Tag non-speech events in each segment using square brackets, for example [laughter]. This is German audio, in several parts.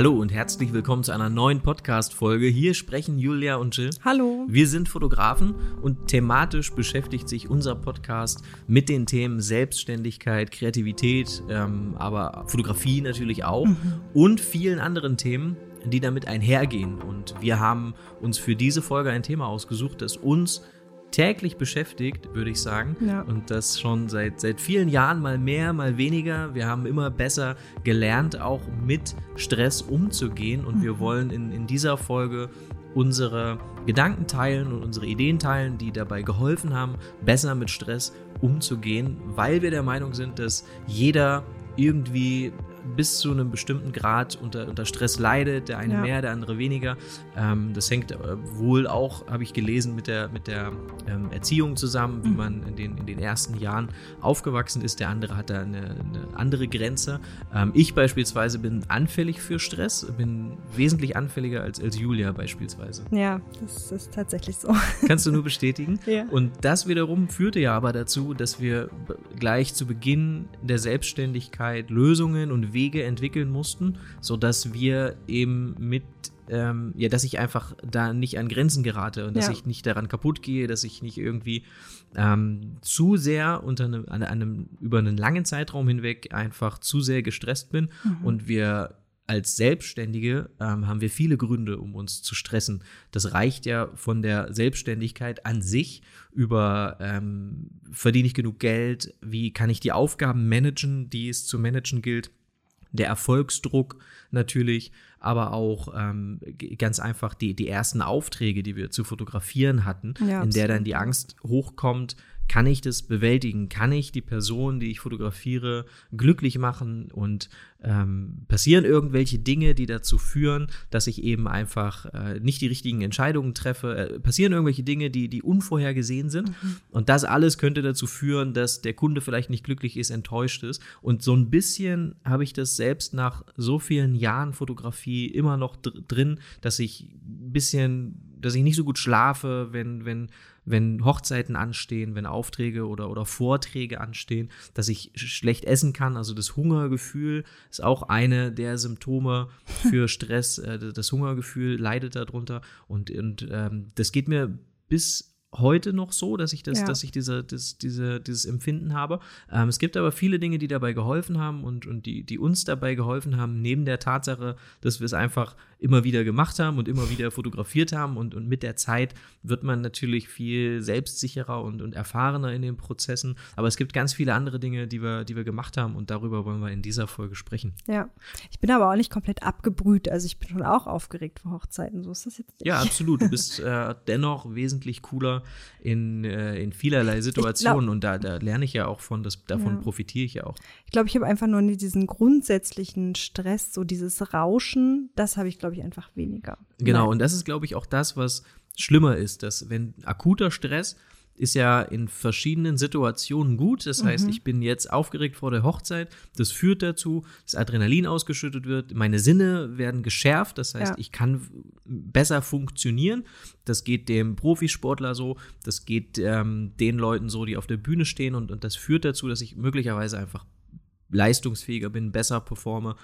Hallo und herzlich willkommen zu einer neuen Podcast-Folge. Hier sprechen Julia und Jill. Hallo. Wir sind Fotografen und thematisch beschäftigt sich unser Podcast mit den Themen Selbstständigkeit, Kreativität, ähm, aber Fotografie natürlich auch mhm. und vielen anderen Themen, die damit einhergehen. Und wir haben uns für diese Folge ein Thema ausgesucht, das uns täglich beschäftigt, würde ich sagen. Ja. Und das schon seit, seit vielen Jahren mal mehr, mal weniger. Wir haben immer besser gelernt, auch mit Stress umzugehen. Und mhm. wir wollen in, in dieser Folge unsere Gedanken teilen und unsere Ideen teilen, die dabei geholfen haben, besser mit Stress umzugehen, weil wir der Meinung sind, dass jeder irgendwie bis zu einem bestimmten Grad unter, unter Stress leidet, der eine ja. mehr, der andere weniger. Ähm, das hängt äh, wohl auch, habe ich gelesen, mit der, mit der ähm, Erziehung zusammen, wie mhm. man in den, in den ersten Jahren aufgewachsen ist. Der andere hat da eine, eine andere Grenze. Ähm, ich beispielsweise bin anfällig für Stress, bin wesentlich anfälliger als, als Julia beispielsweise. Ja, das ist tatsächlich so. [laughs] Kannst du nur bestätigen? ja. Und das wiederum führte ja aber dazu, dass wir gleich zu Beginn der Selbstständigkeit Lösungen und Wege entwickeln mussten, sodass wir eben mit ähm, ja, dass ich einfach da nicht an Grenzen gerate und dass ja. ich nicht daran kaputt gehe, dass ich nicht irgendwie ähm, zu sehr unter einem, an einem, über einen langen Zeitraum hinweg einfach zu sehr gestresst bin mhm. und wir als Selbstständige ähm, haben wir viele Gründe, um uns zu stressen. Das reicht ja von der Selbstständigkeit an sich über ähm, verdiene ich genug Geld, wie kann ich die Aufgaben managen, die es zu managen gilt, der Erfolgsdruck natürlich, aber auch ähm, ganz einfach die, die ersten Aufträge, die wir zu fotografieren hatten, ja, in der dann die Angst hochkommt, kann ich das bewältigen? Kann ich die Person, die ich fotografiere, glücklich machen? Und ähm, passieren irgendwelche Dinge, die dazu führen, dass ich eben einfach äh, nicht die richtigen Entscheidungen treffe? Äh, passieren irgendwelche Dinge, die, die unvorhergesehen sind? Mhm. Und das alles könnte dazu führen, dass der Kunde vielleicht nicht glücklich ist, enttäuscht ist. Und so ein bisschen habe ich das selbst nach so vielen Jahren Fotografie immer noch dr drin, dass ich ein bisschen dass ich nicht so gut schlafe, wenn, wenn wenn Hochzeiten anstehen, wenn Aufträge oder, oder Vorträge anstehen, dass ich schlecht essen kann. Also das Hungergefühl ist auch eine der Symptome für Stress. Äh, das Hungergefühl leidet darunter. Und, und ähm, das geht mir bis heute noch so, dass ich das, ja. dass ich diese, das, diese, dieses Empfinden habe. Ähm, es gibt aber viele Dinge, die dabei geholfen haben und, und die, die uns dabei geholfen haben, neben der Tatsache, dass wir es einfach immer wieder gemacht haben und immer wieder fotografiert haben und, und mit der Zeit wird man natürlich viel selbstsicherer und, und erfahrener in den Prozessen. Aber es gibt ganz viele andere Dinge, die wir, die wir gemacht haben und darüber wollen wir in dieser Folge sprechen. Ja, ich bin aber auch nicht komplett abgebrüht. Also ich bin schon auch aufgeregt vor Hochzeiten. So ist das jetzt nicht. Ja, absolut. Du [laughs] bist äh, dennoch wesentlich cooler in, äh, in vielerlei Situationen glaub, und da, da lerne ich ja auch von, das, davon ja. profitiere ich ja auch. Ich glaube, ich habe einfach nur diesen grundsätzlichen Stress, so dieses Rauschen, das habe ich, glaube ich, einfach weniger. Genau, Nein. und das ist, glaube ich, auch das, was schlimmer ist, dass wenn akuter Stress ist ja in verschiedenen Situationen gut. Das heißt, mhm. ich bin jetzt aufgeregt vor der Hochzeit. Das führt dazu, dass Adrenalin ausgeschüttet wird. Meine Sinne werden geschärft. Das heißt, ja. ich kann besser funktionieren. Das geht dem Profisportler so. Das geht ähm, den Leuten so, die auf der Bühne stehen. Und, und das führt dazu, dass ich möglicherweise einfach leistungsfähiger bin, besser performe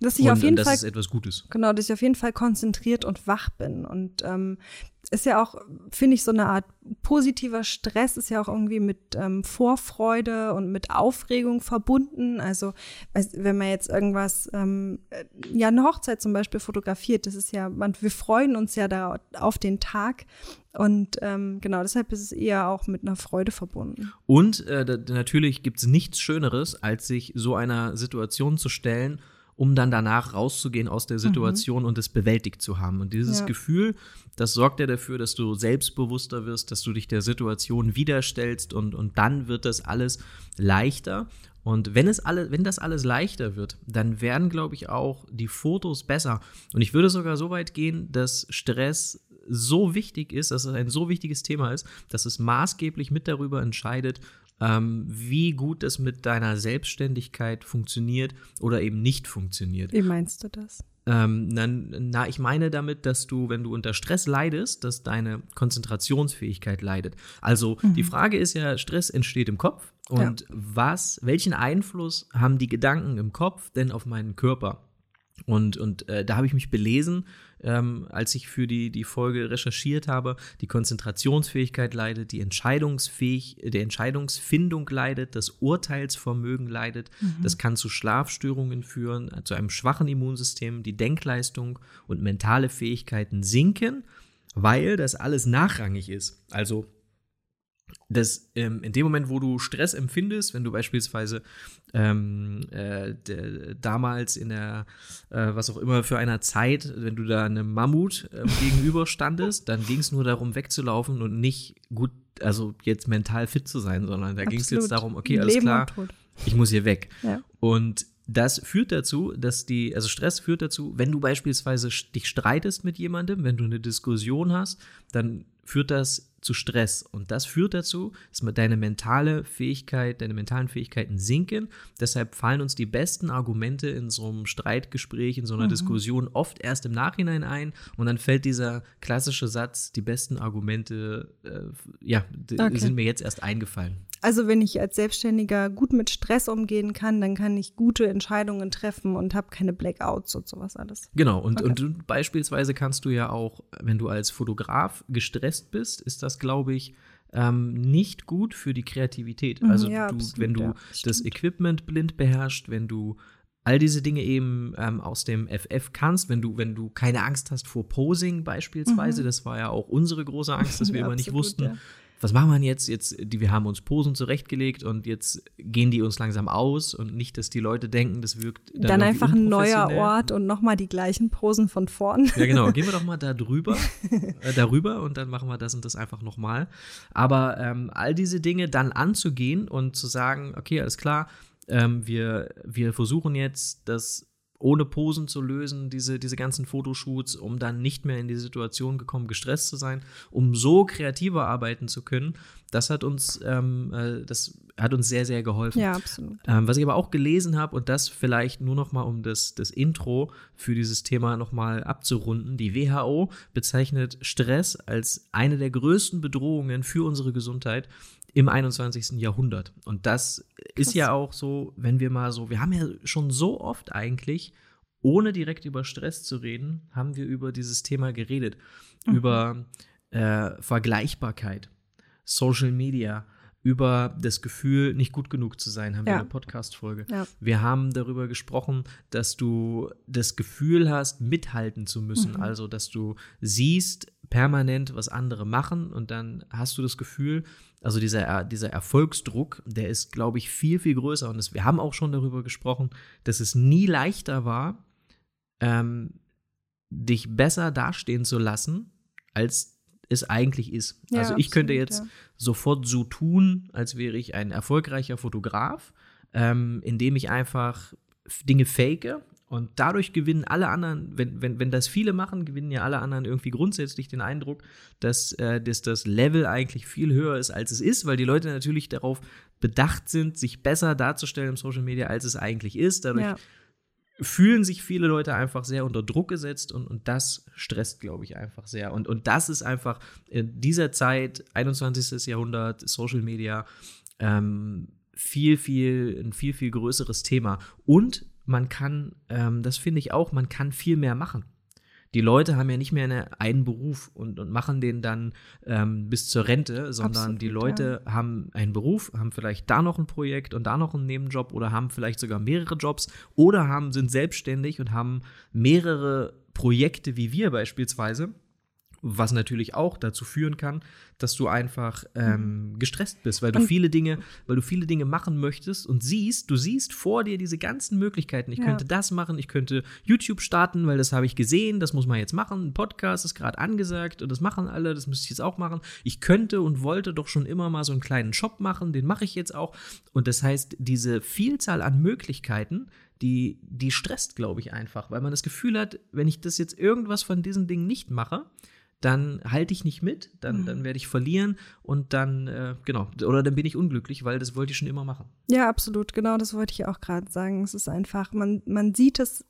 dass ich und, auf jeden Fall etwas Gutes. Genau, dass ich auf jeden Fall konzentriert und wach bin und ähm, ist ja auch, finde ich, so eine Art positiver Stress ist ja auch irgendwie mit ähm, Vorfreude und mit Aufregung verbunden. Also wenn man jetzt irgendwas, ähm, äh, ja eine Hochzeit zum Beispiel fotografiert, das ist ja, man, wir freuen uns ja da auf den Tag und ähm, genau deshalb ist es eher auch mit einer Freude verbunden. Und äh, natürlich gibt es nichts Schöneres, als sich so einer Situation zu stellen um dann danach rauszugehen aus der Situation mhm. und es bewältigt zu haben. Und dieses ja. Gefühl, das sorgt ja dafür, dass du selbstbewusster wirst, dass du dich der Situation widerstellst und, und dann wird das alles leichter. Und wenn es alle, wenn das alles leichter wird, dann werden, glaube ich, auch die Fotos besser. Und ich würde sogar so weit gehen, dass Stress so wichtig ist, dass es ein so wichtiges Thema ist, dass es maßgeblich mit darüber entscheidet, ähm, wie gut es mit deiner Selbstständigkeit funktioniert oder eben nicht funktioniert. Wie meinst du das? Ähm, na, na, ich meine damit, dass du, wenn du unter Stress leidest, dass deine Konzentrationsfähigkeit leidet. Also mhm. die Frage ist ja, Stress entsteht im Kopf und ja. was, welchen Einfluss haben die Gedanken im Kopf denn auf meinen Körper? Und, und äh, da habe ich mich belesen, ähm, als ich für die, die Folge recherchiert habe. Die Konzentrationsfähigkeit leidet, die Entscheidungsfähig, die Entscheidungsfindung leidet, das Urteilsvermögen leidet. Mhm. Das kann zu Schlafstörungen führen, zu einem schwachen Immunsystem. Die Denkleistung und mentale Fähigkeiten sinken, weil das alles nachrangig ist. Also dass ähm, in dem Moment, wo du Stress empfindest, wenn du beispielsweise ähm, äh, damals in der, äh, was auch immer für einer Zeit, wenn du da einem Mammut äh, [laughs] gegenüberstandest, dann ging es nur darum, wegzulaufen und nicht gut, also jetzt mental fit zu sein, sondern da ging es jetzt darum, okay, alles Leben klar, ich muss hier weg. Ja. Und das führt dazu, dass die, also Stress führt dazu, wenn du beispielsweise dich streitest mit jemandem, wenn du eine Diskussion hast, dann führt das zu Stress. Und das führt dazu, dass deine mentale Fähigkeit, deine mentalen Fähigkeiten sinken. Deshalb fallen uns die besten Argumente in so einem Streitgespräch, in so einer mhm. Diskussion oft erst im Nachhinein ein. Und dann fällt dieser klassische Satz, die besten Argumente, äh, ja, okay. sind mir jetzt erst eingefallen. Also wenn ich als Selbstständiger gut mit Stress umgehen kann, dann kann ich gute Entscheidungen treffen und habe keine Blackouts und sowas alles. Genau, und, okay. und beispielsweise kannst du ja auch, wenn du als Fotograf gestresst bist, ist das, glaube ich, ähm, nicht gut für die Kreativität. Mhm, also ja, du, absolut, wenn du ja, das Equipment blind beherrschst, wenn du all diese Dinge eben ähm, aus dem FF kannst, wenn du, wenn du keine Angst hast vor Posing beispielsweise, mhm. das war ja auch unsere große Angst, dass wir ja, [laughs] immer nicht wussten, was machen wir jetzt? Jetzt, die, wir haben uns Posen zurechtgelegt und jetzt gehen die uns langsam aus und nicht, dass die Leute denken, das wirkt dann, dann einfach ein neuer Ort und nochmal die gleichen Posen von vorn. Ja, genau. Gehen wir doch mal [laughs] da drüber, äh, darüber und dann machen wir das und das einfach nochmal. Aber ähm, all diese Dinge dann anzugehen und zu sagen, okay, alles klar, ähm, wir, wir versuchen jetzt das ohne Posen zu lösen, diese, diese ganzen Fotoshoots, um dann nicht mehr in die Situation gekommen, gestresst zu sein, um so kreativer arbeiten zu können. Das hat uns, ähm, äh, das hat uns sehr, sehr geholfen. Ja, absolut. Ähm, was ich aber auch gelesen habe, und das vielleicht nur noch mal, um das, das Intro für dieses Thema noch mal abzurunden, die WHO bezeichnet Stress als eine der größten Bedrohungen für unsere Gesundheit im 21. Jahrhundert. Und das Krass. ist ja auch so, wenn wir mal so, wir haben ja schon so oft eigentlich, ohne direkt über Stress zu reden, haben wir über dieses Thema geredet. Mhm. Über äh, Vergleichbarkeit, Social Media, über das Gefühl, nicht gut genug zu sein, haben ja. wir eine Podcast-Folge. Ja. Wir haben darüber gesprochen, dass du das Gefühl hast, mithalten zu müssen. Mhm. Also, dass du siehst permanent, was andere machen und dann hast du das Gefühl, also dieser, dieser Erfolgsdruck, der ist, glaube ich, viel, viel größer. Und das, wir haben auch schon darüber gesprochen, dass es nie leichter war, ähm, dich besser dastehen zu lassen, als es eigentlich ist. Ja, also ich absolut, könnte jetzt ja. sofort so tun, als wäre ich ein erfolgreicher Fotograf, ähm, indem ich einfach Dinge fake und dadurch gewinnen alle anderen, wenn, wenn, wenn das viele machen, gewinnen ja alle anderen irgendwie grundsätzlich den Eindruck, dass, äh, dass das Level eigentlich viel höher ist, als es ist, weil die Leute natürlich darauf bedacht sind, sich besser darzustellen im Social Media, als es eigentlich ist. Dadurch ja. fühlen sich viele Leute einfach sehr unter Druck gesetzt und, und das stresst, glaube ich, einfach sehr. Und, und das ist einfach in dieser Zeit, 21. Jahrhundert, Social Media, ähm, viel, viel, ein viel, viel größeres Thema. Und man kann, ähm, das finde ich auch, man kann viel mehr machen. Die Leute haben ja nicht mehr eine, einen Beruf und, und machen den dann ähm, bis zur Rente, sondern Absolut, die Leute ja. haben einen Beruf, haben vielleicht da noch ein Projekt und da noch einen Nebenjob oder haben vielleicht sogar mehrere Jobs oder haben, sind selbstständig und haben mehrere Projekte wie wir beispielsweise was natürlich auch dazu führen kann, dass du einfach ähm, mhm. gestresst bist, weil du viele Dinge, weil du viele Dinge machen möchtest und siehst, du siehst vor dir diese ganzen Möglichkeiten. Ich ja. könnte das machen, ich könnte YouTube starten, weil das habe ich gesehen, das muss man jetzt machen. Ein Podcast ist gerade angesagt und das machen alle, das müsste ich jetzt auch machen. Ich könnte und wollte doch schon immer mal so einen kleinen Shop machen, den mache ich jetzt auch. Und das heißt, diese Vielzahl an Möglichkeiten, die, die stresst, glaube ich, einfach, weil man das Gefühl hat, wenn ich das jetzt irgendwas von diesen Dingen nicht mache, dann halte ich nicht mit, dann, mhm. dann werde ich verlieren und dann, äh, genau, oder dann bin ich unglücklich, weil das wollte ich schon immer machen. Ja, absolut, genau, das wollte ich auch gerade sagen. Es ist einfach, man, man sieht es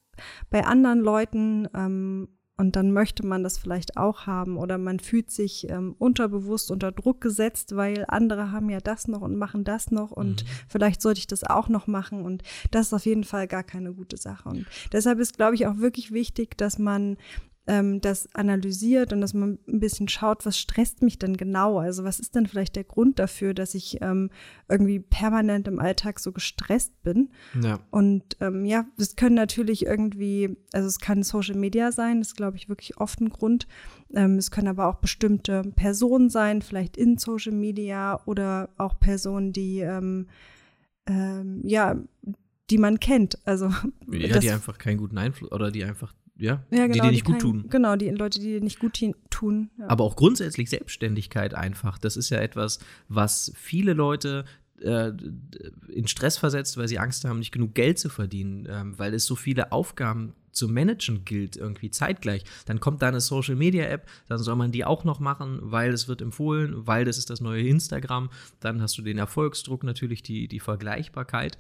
bei anderen Leuten ähm, und dann möchte man das vielleicht auch haben oder man fühlt sich ähm, unterbewusst unter Druck gesetzt, weil andere haben ja das noch und machen das noch und mhm. vielleicht sollte ich das auch noch machen und das ist auf jeden Fall gar keine gute Sache. Und deshalb ist, glaube ich, auch wirklich wichtig, dass man ähm, das analysiert und dass man ein bisschen schaut, was stresst mich denn genau? Also was ist denn vielleicht der Grund dafür, dass ich ähm, irgendwie permanent im Alltag so gestresst bin? Ja. Und ähm, ja, es können natürlich irgendwie, also es kann Social Media sein, das ist, glaube ich, wirklich oft ein Grund. Ähm, es können aber auch bestimmte Personen sein, vielleicht in Social Media oder auch Personen, die ähm, ähm, ja, die man kennt. Also ja, die einfach keinen guten Einfluss oder die einfach ja, ja genau, die dir nicht die gut kein, tun. Genau, die Leute, die dir nicht gut tun. Ja. Aber auch grundsätzlich Selbstständigkeit einfach. Das ist ja etwas, was viele Leute äh, in Stress versetzt, weil sie Angst haben, nicht genug Geld zu verdienen, ähm, weil es so viele Aufgaben zu managen gilt, irgendwie zeitgleich. Dann kommt da eine Social Media App, dann soll man die auch noch machen, weil es wird empfohlen, weil das ist das neue Instagram. Dann hast du den Erfolgsdruck, natürlich die, die Vergleichbarkeit.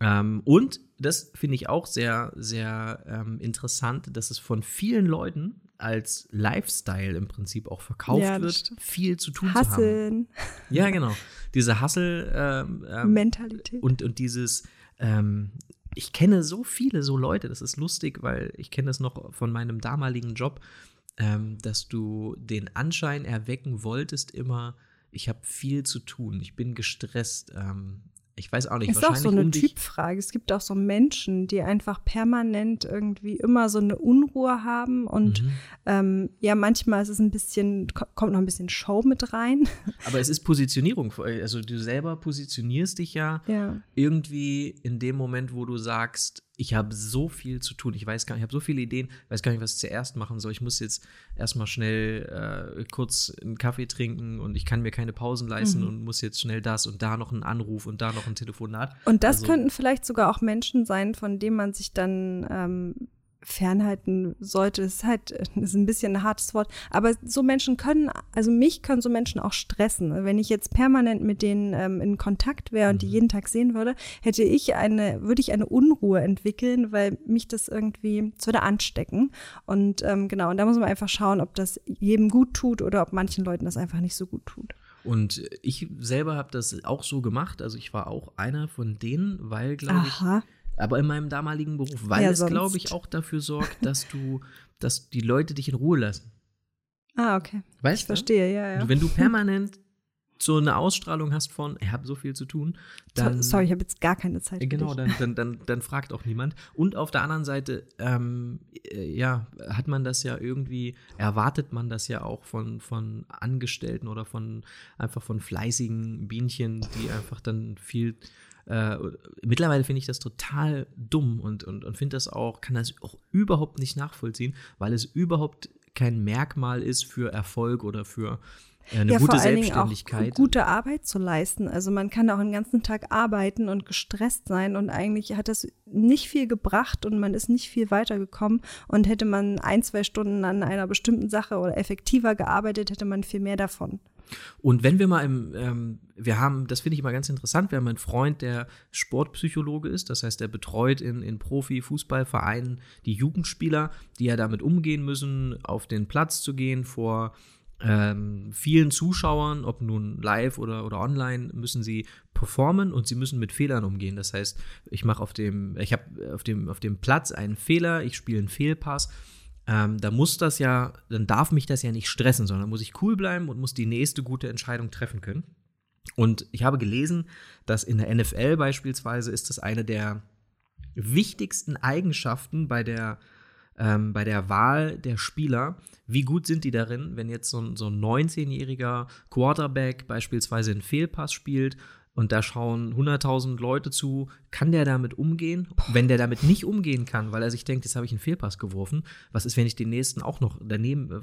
Ähm, und das finde ich auch sehr, sehr ähm, interessant, dass es von vielen Leuten als Lifestyle im Prinzip auch verkauft ja, wird, stimmt. viel zu tun Hasseln. zu haben. Ja, genau. Diese Hustle-Mentalität. Ähm, ähm, und, und dieses, ähm, ich kenne so viele so Leute, das ist lustig, weil ich kenne das noch von meinem damaligen Job, ähm, dass du den Anschein erwecken wolltest immer, ich habe viel zu tun, ich bin gestresst, ähm, ich weiß auch nicht. Ist auch so eine um Typfrage. Es gibt auch so Menschen, die einfach permanent irgendwie immer so eine Unruhe haben und mhm. ähm, ja, manchmal ist es ein bisschen, kommt noch ein bisschen Show mit rein. [laughs] Aber es ist Positionierung. Also du selber positionierst dich ja, ja. irgendwie in dem Moment, wo du sagst, ich habe so viel zu tun. Ich weiß gar nicht, ich habe so viele Ideen, weiß gar nicht, was ich zuerst machen soll. Ich muss jetzt erstmal schnell äh, kurz einen Kaffee trinken und ich kann mir keine Pausen leisten mhm. und muss jetzt schnell das und da noch einen Anruf und da noch ein Telefonat. Und das also, könnten vielleicht sogar auch Menschen sein, von denen man sich dann ähm, fernhalten sollte. Ist halt das ist ein bisschen ein hartes Wort. Aber so Menschen können, also mich können so Menschen auch stressen. Wenn ich jetzt permanent mit denen ähm, in Kontakt wäre und die mhm. jeden Tag sehen würde, hätte ich eine, würde ich eine Unruhe entwickeln, weil mich das irgendwie, es würde anstecken. Und ähm, genau, und da muss man einfach schauen, ob das jedem gut tut oder ob manchen Leuten das einfach nicht so gut tut. Und ich selber habe das auch so gemacht. Also ich war auch einer von denen, weil, glaube ich, aber in meinem damaligen Beruf, weil ja, es, glaube ich, auch dafür sorgt, dass du, dass die Leute dich in Ruhe lassen. Ah, okay. Weißt ich du? verstehe, ja, ja. Wenn du permanent so eine Ausstrahlung hast von, ich habe so viel zu tun, dann. Sorry, ich habe jetzt gar keine Zeit. Genau, dann, dann, dann, dann fragt auch niemand. Und auf der anderen Seite, ähm, äh, ja, hat man das ja irgendwie, erwartet man das ja auch von, von Angestellten oder von einfach von fleißigen Bienchen, die einfach dann viel äh, mittlerweile finde ich das total dumm und, und, und finde das auch, kann das auch überhaupt nicht nachvollziehen, weil es überhaupt kein Merkmal ist für Erfolg oder für eine ja, gute vor allen Selbstständigkeit. Dingen auch gute Arbeit zu leisten. Also man kann auch den ganzen Tag arbeiten und gestresst sein und eigentlich hat das nicht viel gebracht und man ist nicht viel weitergekommen und hätte man ein, zwei Stunden an einer bestimmten Sache oder effektiver gearbeitet, hätte man viel mehr davon. Und wenn wir mal im, ähm, wir haben, das finde ich immer ganz interessant, wir haben einen Freund, der Sportpsychologe ist, das heißt, der betreut in, in Profi-Fußballvereinen die Jugendspieler, die ja damit umgehen müssen, auf den Platz zu gehen vor ähm, vielen Zuschauern, ob nun live oder, oder online, müssen sie performen und sie müssen mit Fehlern umgehen. Das heißt, ich mache auf dem, ich habe auf dem, auf dem Platz einen Fehler, ich spiele einen Fehlpass ähm, da muss das ja, dann darf mich das ja nicht stressen, sondern muss ich cool bleiben und muss die nächste gute Entscheidung treffen können. Und ich habe gelesen, dass in der NFL beispielsweise ist das eine der wichtigsten Eigenschaften bei der, ähm, bei der Wahl der Spieler. Wie gut sind die darin, wenn jetzt so ein, so ein 19-jähriger Quarterback beispielsweise einen Fehlpass spielt und da schauen 100.000 Leute zu, kann der damit umgehen? Wenn der damit nicht umgehen kann, weil er sich denkt, jetzt habe ich einen Fehlpass geworfen, was ist, wenn ich den nächsten auch noch daneben.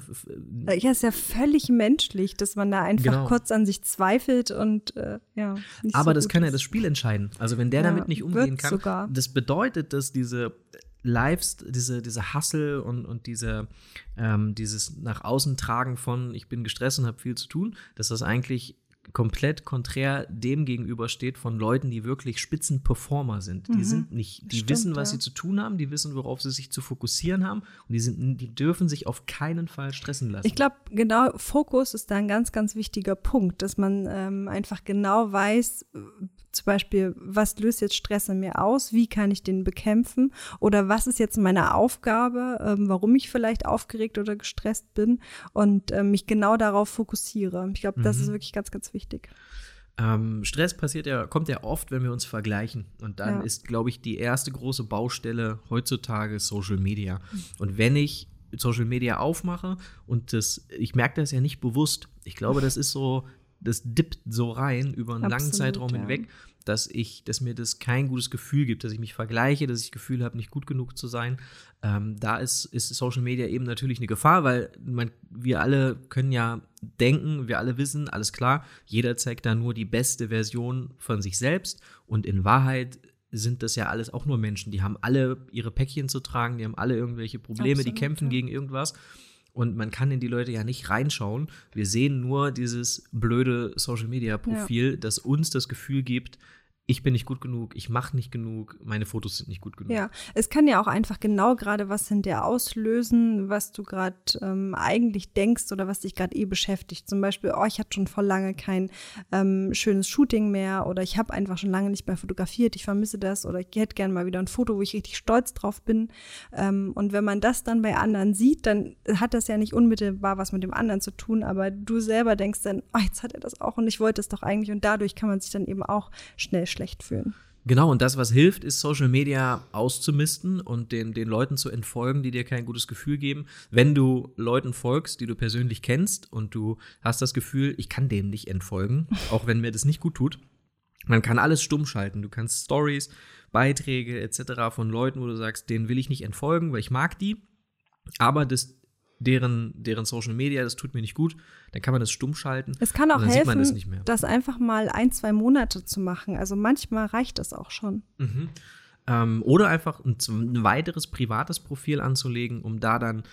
Äh, ja, ist ja völlig menschlich, dass man da einfach genau. kurz an sich zweifelt und äh, ja. Aber so das kann ist. ja das Spiel entscheiden. Also, wenn der ja, damit nicht umgehen kann, sogar. das bedeutet, dass diese Lives, diese, diese Hustle und, und diese, ähm, dieses nach außen tragen von, ich bin gestresst und habe viel zu tun, dass das eigentlich komplett konträr dem gegenübersteht von Leuten, die wirklich Spitzenperformer sind. Die Mhm. sind nicht, die Stimmt, wissen, was ja. sie zu tun haben, die wissen, worauf sie sich zu fokussieren haben und die sind, die dürfen sich auf keinen Fall stressen lassen. Ich glaube, genau, Fokus ist da ein ganz, ganz wichtiger Punkt, dass man ähm, einfach genau weiß, zum Beispiel, was löst jetzt Stress in mir aus, wie kann ich den bekämpfen oder was ist jetzt meine Aufgabe, ähm, warum ich vielleicht aufgeregt oder gestresst bin und ähm, mich genau darauf fokussiere. Ich glaube, das Mhm. ist wirklich ganz, ganz wichtig. Ähm, Stress passiert ja, kommt ja oft, wenn wir uns vergleichen. Und dann Ja. ist, glaube ich, die erste große Baustelle heutzutage Social Media. Und wenn ich Social Media aufmache und das, ich merke das ja nicht bewusst. Ich glaube, das ist so, das dippt so rein über einen langen Absolut, Zeitraum ja. hinweg, dass ich, dass mir das kein gutes Gefühl gibt, dass ich mich vergleiche, dass ich das Gefühl habe, nicht gut genug zu sein. Ähm, da ist, ist Social Media eben natürlich eine Gefahr, weil man, wir alle können ja denken, wir alle wissen, alles klar, jeder zeigt da nur die beste Version von sich selbst und in Wahrheit sind das ja alles auch nur Menschen, die haben alle ihre Päckchen zu tragen, die haben alle irgendwelche Probleme, die Absolut, kämpfen ja. gegen irgendwas. Und man kann in die Leute ja nicht reinschauen. Wir sehen nur dieses blöde Social Media Profil, das uns das Gefühl gibt, ich bin nicht gut genug, ich mache nicht genug, meine Fotos sind nicht gut genug. Ja, es kann ja auch einfach genau gerade was in dir auslösen, was du gerade ähm, eigentlich denkst oder was dich gerade eh beschäftigt. Zum Beispiel, oh, ich hatte schon vor lange kein ähm, schönes Shooting mehr oder ich habe einfach schon lange nicht mehr fotografiert, ich vermisse das oder ich hätte gerne mal wieder ein Foto, wo ich richtig stolz drauf bin. Ähm, und wenn man das dann bei anderen sieht, dann hat das ja nicht unmittelbar was mit dem anderen zu tun, aber du selber denkst dann, oh, jetzt hat er das auch und ich wollte es doch eigentlich und dadurch kann man sich dann eben auch schnell schlecht fühlen. Genau, und das, was hilft, ist Social Media auszumisten und den, den Leuten zu entfolgen, die dir kein gutes Gefühl geben. Wenn du Leuten folgst, die du persönlich kennst und du hast das Gefühl, ich kann denen nicht entfolgen, [laughs] auch wenn mir das nicht gut tut, man kann alles stumm schalten. Du kannst Stories, Beiträge etc. von Leuten, wo du sagst, denen will ich nicht entfolgen, weil ich mag die, aber das, deren, deren Social Media, das tut mir nicht gut, dann kann man das stumm schalten. Es kann auch helfen, das nicht mehr. das einfach mal ein, zwei Monate zu machen. Also manchmal reicht das auch schon. Mhm. Ähm, oder einfach ein, ein weiteres privates Profil anzulegen, um da dann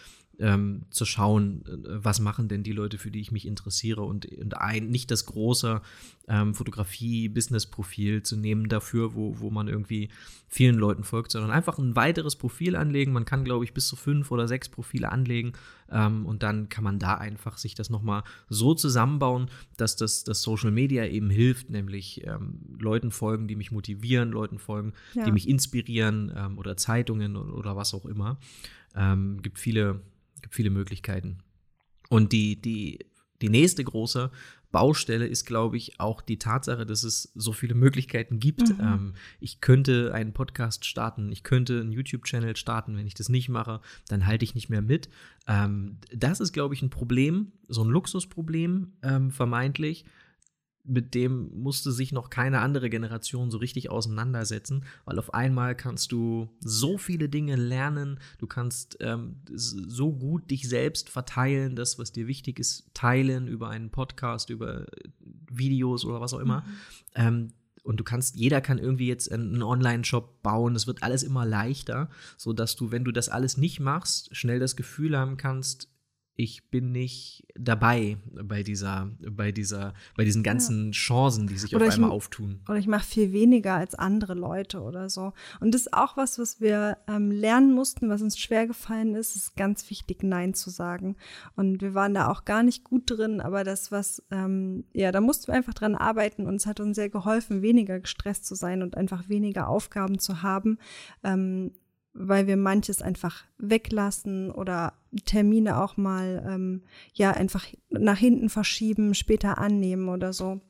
ähm, zu schauen, äh, was machen denn die Leute, für die ich mich interessiere und, und ein, nicht das große ähm, Fotografie-Business-Profil zu nehmen dafür, wo, wo man irgendwie vielen Leuten folgt, sondern einfach ein weiteres Profil anlegen. Man kann, glaube ich, bis zu fünf oder sechs Profile anlegen ähm, und dann kann man da einfach sich das nochmal so zusammenbauen, dass das, das Social Media eben hilft, nämlich ähm, Leuten folgen, die mich motivieren, Leuten folgen, Ja. die mich inspirieren ähm, oder Zeitungen oder, oder was auch immer. Ähm, gibt viele, gibt viele Möglichkeiten. Und die, die, die nächste große Baustelle ist, glaube ich, auch die Tatsache, dass es so viele Möglichkeiten gibt. Mhm. Ähm, ich könnte einen Podcast starten, ich könnte einen YouTube-Channel starten. Wenn ich das nicht mache, dann halte ich nicht mehr mit. Ähm, das ist, glaube ich, ein Problem, so ein Luxusproblem, ähm, vermeintlich. Mit dem musste sich noch keine andere Generation so richtig auseinandersetzen, weil auf einmal kannst du so viele Dinge lernen, du kannst ähm, so gut dich selbst verteilen, das, was dir wichtig ist, teilen über einen Podcast, über äh, Videos oder was auch immer. Ähm, und du kannst, jeder kann irgendwie jetzt einen Online-Shop bauen. Es wird alles immer leichter, sodass du, wenn du das alles nicht machst, schnell das Gefühl haben kannst, ich bin nicht dabei bei dieser, bei dieser, bei diesen ganzen Chancen, die sich Oder auf ich einmal m- auftun. Oder ich mache viel weniger als andere Leute oder so. Und das ist auch was, was wir ähm, lernen mussten, was uns schwer gefallen ist. Es ist ganz wichtig, Nein zu sagen. Und wir waren da auch gar nicht gut drin, aber das, was, ähm, ja, da mussten wir einfach dran arbeiten und es hat uns sehr geholfen, weniger gestresst zu sein und einfach weniger Aufgaben zu haben. Ähm, weil wir manches einfach weglassen oder Termine auch mal ähm, ja einfach nach hinten verschieben, später annehmen oder so.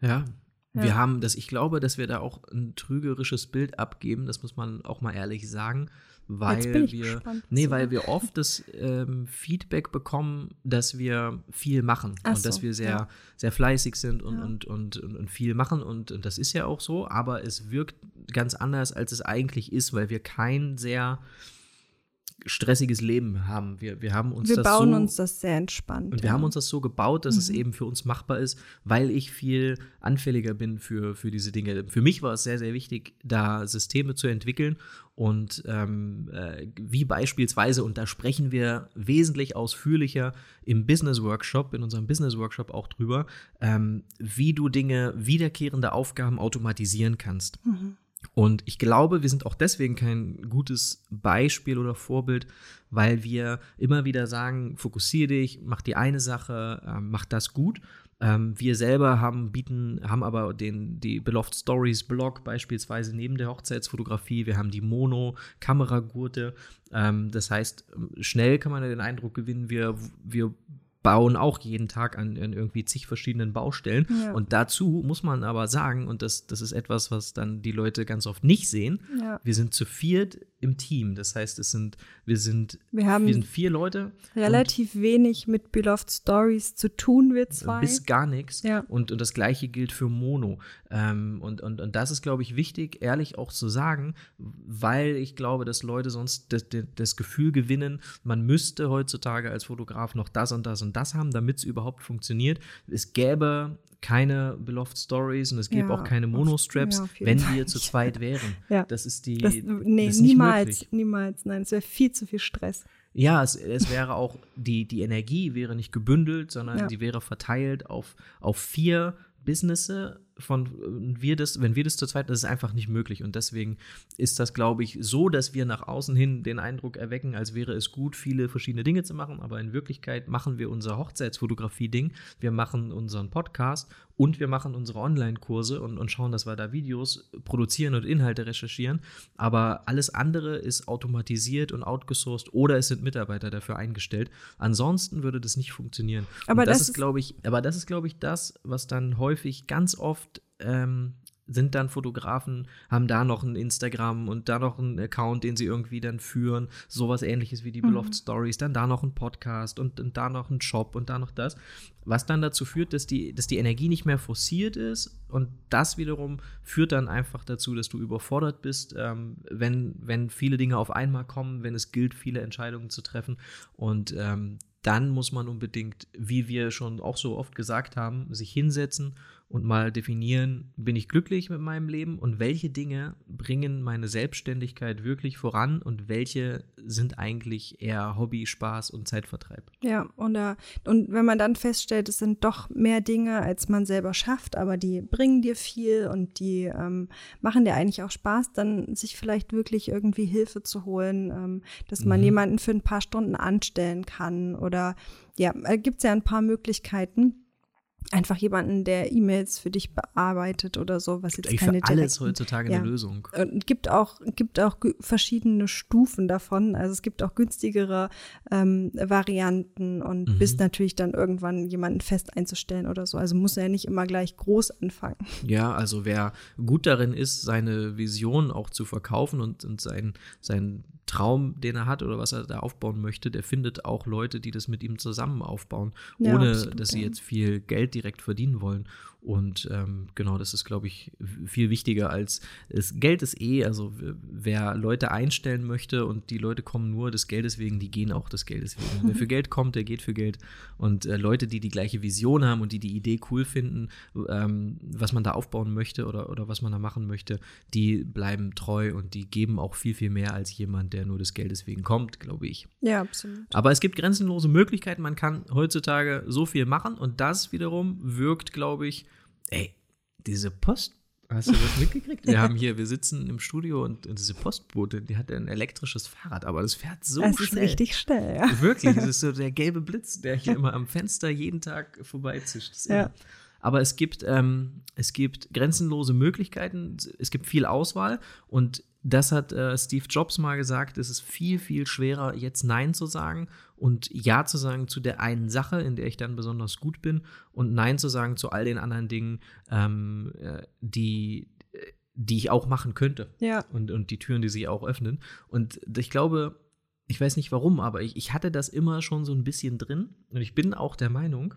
Ja. Ja. Wir haben das, ich glaube, dass wir da auch ein trügerisches Bild abgeben, das muss man auch mal ehrlich sagen, weil wir, gespannt, nee, weil wir oft das ähm, Feedback bekommen, dass wir viel machen Ach und dass so, wir sehr, ja. sehr fleißig sind und, Ja. und, und, und, und viel machen und, und das ist ja auch so, aber es wirkt ganz anders, als es eigentlich ist, weil wir kein sehr stressiges Leben haben. Wir, wir haben uns wir das bauen so, uns das sehr entspannt. und wir ja. haben uns das so gebaut, dass es Mhm. eben für uns machbar ist, weil ich viel anfälliger bin für, für diese Dinge. Für mich war es sehr, sehr wichtig, da Systeme zu entwickeln und ähm, äh, wie beispielsweise, und da sprechen wir wesentlich ausführlicher im Business Workshop, in unserem Business Workshop auch drüber, ähm, wie du Dinge, wiederkehrende Aufgaben automatisieren kannst. Mhm. Und ich glaube, wir sind auch deswegen kein gutes Beispiel oder Vorbild, weil wir immer wieder sagen, fokussiere dich, mach die eine Sache, ähm, mach das gut. Ähm, wir selber haben bieten, haben aber den, die Beloved Stories Blog beispielsweise neben der Hochzeitsfotografie. Wir haben die Mono, Kameragurte. Ähm, das heißt, schnell kann man den Eindruck gewinnen, wir, wir bauen auch jeden Tag an, an irgendwie zig verschiedenen Baustellen. Ja. Und dazu muss man aber sagen, und das, das ist etwas, was dann die Leute ganz oft nicht sehen, Ja. wir sind zu viert im Team. Das heißt, es sind, wir sind, Wir haben wir sind vier Leute. relativ wenig mit Beloved Stories zu tun, wir zwei. Bis gar nichts. Ja. Und, und das gleiche gilt für Mono. Ähm, und, und, und das ist, glaube ich, wichtig, ehrlich auch zu sagen, weil ich glaube, dass Leute sonst das, das, das Gefühl gewinnen, man müsste heutzutage als Fotograf noch das und das und das haben, damit es überhaupt funktioniert. Es gäbe keine Beloved Stories und es gäbe Ja, auch keine Monostraps, ja, wenn Fall wir zu [laughs] zweit wären. Ja. Das ist die. das, nee, das ist niemals, möglich. niemals. Nein, es wäre viel zu viel Stress. Ja, es, es wäre auch, die, die Energie wäre nicht gebündelt, sondern Ja. die wäre verteilt auf, auf vier Businesse von und wir das, wenn wir das zu zweit, das ist einfach nicht möglich. Und deswegen ist das, glaube ich, so, dass wir nach außen hin den Eindruck erwecken, als wäre es gut, viele verschiedene Dinge zu machen. Aber in Wirklichkeit machen wir unser Hochzeitsfotografie-Ding, wir machen unseren Podcast und wir machen unsere Online-Kurse und, und schauen, dass wir da Videos produzieren und Inhalte recherchieren. Aber alles andere ist automatisiert und outgesourced oder es sind Mitarbeiter dafür eingestellt. Ansonsten würde das nicht funktionieren. Aber und das, das ist, glaube ich, aber das ist, glaube ich, das, was dann häufig ganz oft ähm, sind dann Fotografen, haben da noch ein Instagram und da noch einen Account, den sie irgendwie dann führen, sowas ähnliches wie die Beloved Stories, dann da noch ein Podcast und, und da noch ein Shop und da noch das, was dann dazu führt, dass die, dass die Energie nicht mehr forciert ist. Und das wiederum führt dann einfach dazu, dass du überfordert bist, ähm, wenn, wenn viele Dinge auf einmal kommen, wenn es gilt, viele Entscheidungen zu treffen. Und ähm, dann muss man unbedingt, wie wir schon auch so oft gesagt haben, sich hinsetzen und mal definieren, bin ich glücklich mit meinem Leben und welche Dinge bringen meine Selbstständigkeit wirklich voran und welche sind eigentlich eher Hobby, Spaß und Zeitvertreib. Ja, und, äh, und wenn man dann feststellt, es sind doch mehr Dinge, als man selber schafft, aber die bringen dir viel und die ähm, machen dir eigentlich auch Spaß, dann sich vielleicht wirklich irgendwie Hilfe zu holen, ähm, dass man Mhm. jemanden für ein paar Stunden anstellen kann oder ja, gibt es ja ein paar Möglichkeiten. Einfach jemanden, der E-Mails für dich bearbeitet oder so, was jetzt Eigentlich keine für alles direkten- heutzutage ja. eine Lösung. und gibt auch, gibt auch verschiedene Stufen davon. Also es gibt auch günstigere ähm, Varianten und Mhm. bis natürlich dann irgendwann jemanden fest einzustellen oder so. Also muss er ja nicht immer gleich groß anfangen. [laughs] Ja, also wer gut darin ist, seine Vision auch zu verkaufen und, und sein, seinen Traum, den er hat oder was er da aufbauen möchte, der findet auch Leute, die das mit ihm zusammen aufbauen, Ja, ohne absolut, dass sie ja. jetzt viel Geld direkt verdienen wollen. Und ähm, genau, das ist, glaube ich, viel wichtiger als das Geld ist eh, also wer Leute einstellen möchte und die Leute kommen nur des Geldes wegen, die gehen auch des Geldes wegen. Wer für Geld kommt, der geht für Geld. Und äh, Leute, die die gleiche Vision haben und die die Idee cool finden, ähm, was man da aufbauen möchte oder, oder was man da machen möchte, die bleiben treu und die geben auch viel, viel mehr als jemand, der nur des Geldes wegen kommt, glaube ich. Ja, absolut. Aber es gibt grenzenlose Möglichkeiten. Man kann heutzutage so viel machen und das wiederum wirkt, glaube ich, ey, diese Post. Hast du das mitgekriegt? Wir haben hier, wir sitzen im Studio und, und diese Postbote, die hat ein elektrisches Fahrrad, aber das fährt so es ist schnell. richtig schnell, ja. Wirklich, es [laughs] ist so der gelbe Blitz, der hier immer am Fenster jeden Tag vorbeizischt. Das ist Ja. Aber es gibt, ähm, es gibt grenzenlose Möglichkeiten, es gibt viel Auswahl und das hat äh, Steve Jobs mal gesagt, es ist viel, viel schwerer, jetzt Nein zu sagen und Ja zu sagen zu der einen Sache, in der ich dann besonders gut bin und Nein zu sagen zu all den anderen Dingen, ähm, äh, die, die ich auch machen könnte Ja, und, und die Türen, die sich auch öffnen. Und ich glaube, ich weiß nicht warum, aber ich, ich hatte das immer schon so ein bisschen drin. Und ich bin auch der Meinung,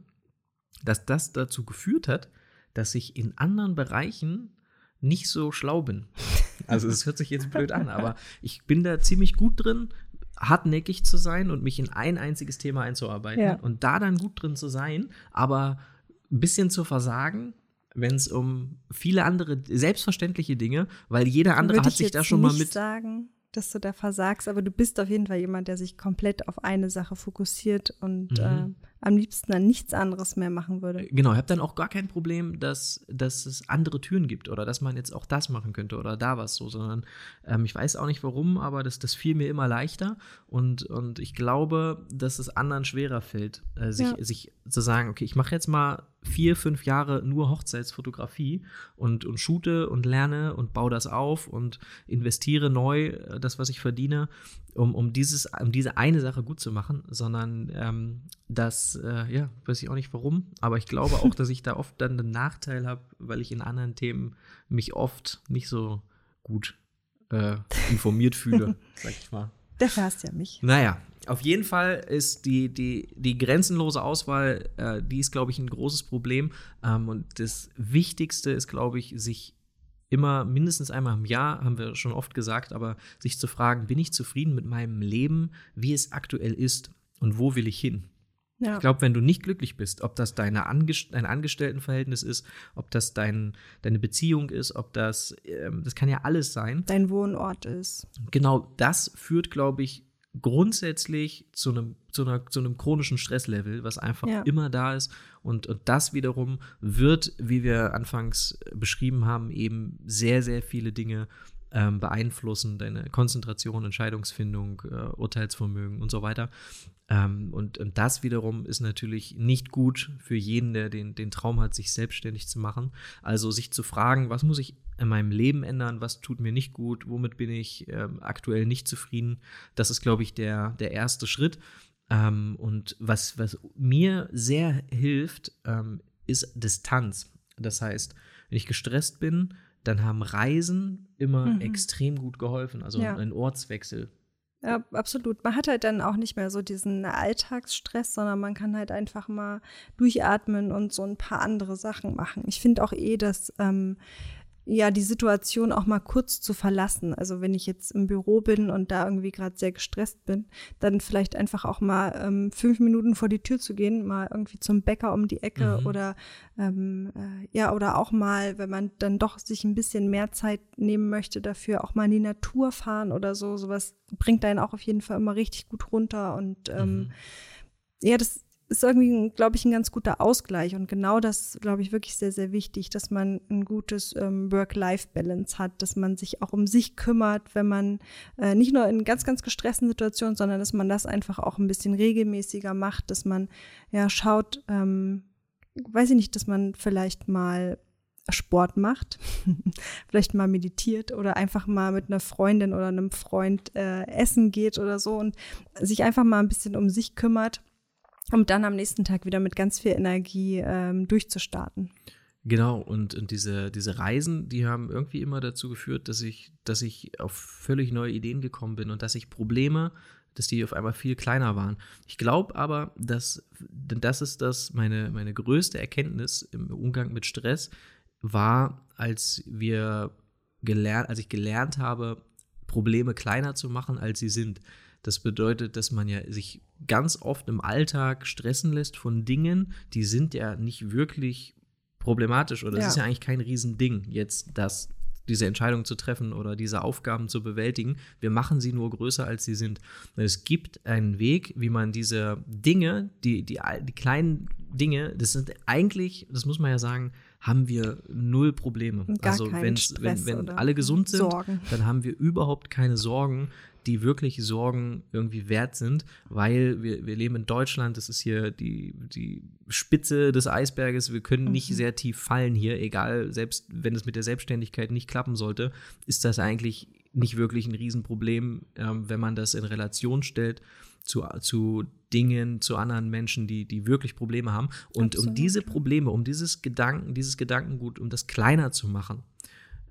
dass das dazu geführt hat, dass ich in anderen Bereichen nicht so schlau bin. Also es hört sich jetzt blöd an, aber ich bin da ziemlich gut drin, hartnäckig zu sein und mich in ein einziges Thema einzuarbeiten Ja. und da dann gut drin zu sein, aber ein bisschen zu versagen, wenn es um viele andere selbstverständliche Dinge, weil jeder andere Würde hat ich sich da schon mal nicht mit sagen, dass du da versagst, aber du bist auf jeden Fall jemand, der sich komplett auf eine Sache fokussiert und Mhm. äh, am liebsten dann nichts anderes mehr machen würde. Genau, ich habe dann auch gar kein Problem, dass, dass es andere Türen gibt oder dass man jetzt auch das machen könnte oder da was so, sondern ähm, ich weiß auch nicht warum, aber das, das fiel mir immer leichter und, und ich glaube, dass es anderen schwerer fällt, äh, sich, Ja. sich zu sagen, okay, ich mache jetzt mal vier, fünf Jahre nur Hochzeitsfotografie und, und shoote und lerne und baue das auf und investiere neu äh, das, was ich verdiene, um, um, dieses, um diese eine Sache gut zu machen, sondern ähm, das, äh, ja, weiß ich auch nicht warum, aber ich glaube auch, [laughs] dass ich da oft dann einen Nachteil habe, weil ich in anderen Themen mich oft nicht so gut äh, informiert fühle, [laughs] sag ich mal. Dafür hast du ja mich. Naja, auf jeden Fall ist die, die, die grenzenlose Auswahl, äh, die ist, glaube ich, ein großes Problem. Ähm, und das Wichtigste ist, glaube ich, sich immer mindestens einmal im Jahr, haben wir schon oft gesagt, aber sich zu fragen, bin ich zufrieden mit meinem Leben, wie es aktuell ist und wo will ich hin? Ja. Ich glaube, wenn du nicht glücklich bist, ob das deine Angest dein Angestelltenverhältnis ist, ob das dein, deine Beziehung ist, ob das, ähm, das kann ja alles sein. Dein Wohnort ist. Genau das führt, glaube ich, grundsätzlich zu einem, zu, einer, zu einem chronischen Stresslevel, was einfach Ja. immer da ist. Und, und das wiederum wird, wie wir anfangs beschrieben haben, eben sehr, sehr viele Dinge ähm, beeinflussen, deine Konzentration, Entscheidungsfindung, äh, Urteilsvermögen und so weiter. Ähm, und, und das wiederum ist natürlich nicht gut für jeden, der den, den Traum hat, sich selbstständig zu machen. Also sich zu fragen, was muss ich in meinem Leben ändern, was tut mir nicht gut, womit bin ich ähm, aktuell nicht zufrieden. Das ist, glaube ich, der, der erste Schritt. Ähm, und was, was mir sehr hilft, ähm, ist Distanz. Das heißt, wenn ich gestresst bin, dann haben Reisen immer Mhm. extrem gut geholfen. Also Ja. ein Ortswechsel. Ja, absolut. Man hat halt dann auch nicht mehr so diesen Alltagsstress, sondern man kann halt einfach mal durchatmen und so ein paar andere Sachen machen. Ich finde auch eh, dass ähm, ja die Situation auch mal kurz zu verlassen. Also wenn ich jetzt im Büro bin und da irgendwie gerade sehr gestresst bin, dann vielleicht einfach auch mal ähm, fünf Minuten vor die Tür zu gehen, mal irgendwie zum Bäcker um die Ecke Mhm. oder ähm, äh, ja oder auch mal, wenn man dann doch sich ein bisschen mehr Zeit nehmen möchte dafür, auch mal in die Natur fahren oder so. Sowas bringt einen auch auf jeden Fall immer richtig gut runter und ähm, Mhm. ja, das ist irgendwie, glaube ich, ein ganz guter Ausgleich. Und genau das, glaube ich, wirklich sehr, sehr wichtig, dass man ein gutes ähm, Work-Life-Balance hat, dass man sich auch um sich kümmert, wenn man äh, nicht nur in ganz, ganz gestressten Situationen, sondern dass man das einfach auch ein bisschen regelmäßiger macht, dass man ja schaut, ähm, weiß ich nicht, dass man vielleicht mal Sport macht, [laughs] vielleicht mal meditiert oder einfach mal mit einer Freundin oder einem Freund äh, essen geht oder so und sich einfach mal ein bisschen um sich kümmert, um dann am nächsten Tag wieder mit ganz viel Energie ähm, durchzustarten. Genau, und, und diese, diese Reisen, die haben irgendwie immer dazu geführt, dass ich, dass ich auf völlig neue Ideen gekommen bin und dass ich Probleme, dass die auf einmal viel kleiner waren. Ich glaube aber, dass, denn das ist das, meine, meine größte Erkenntnis im Umgang mit Stress war, als wir gelernt, als ich gelernt habe, Probleme kleiner zu machen, als sie sind. Das bedeutet, dass man ja sich ganz oft im Alltag stressen lässt von Dingen, die sind ja nicht wirklich problematisch oder es Ja. ist ja eigentlich kein Riesending, jetzt das, diese Entscheidung zu treffen oder diese Aufgaben zu bewältigen. Wir machen sie nur größer, als sie sind. Es gibt einen Weg, wie man diese Dinge, die, die, die kleinen Dinge, das sind eigentlich, das muss man ja sagen, haben wir null Probleme. Gar also Stress wenn, wenn oder alle gesund sind, Sorgen. dann haben wir überhaupt keine Sorgen, die wirklich Sorgen irgendwie wert sind, weil wir, wir leben in Deutschland, das ist hier die, die Spitze des Eisberges, wir können nicht Mhm. sehr tief fallen hier, egal, selbst wenn es mit der Selbstständigkeit nicht klappen sollte, ist das eigentlich nicht wirklich ein Riesenproblem, ähm, wenn man das in Relation stellt zu, zu Dingen, zu anderen Menschen, die, die wirklich Probleme haben. Und um Absolut, diese ja. Probleme, um dieses Gedanken, dieses Gedankengut, um das kleiner zu machen,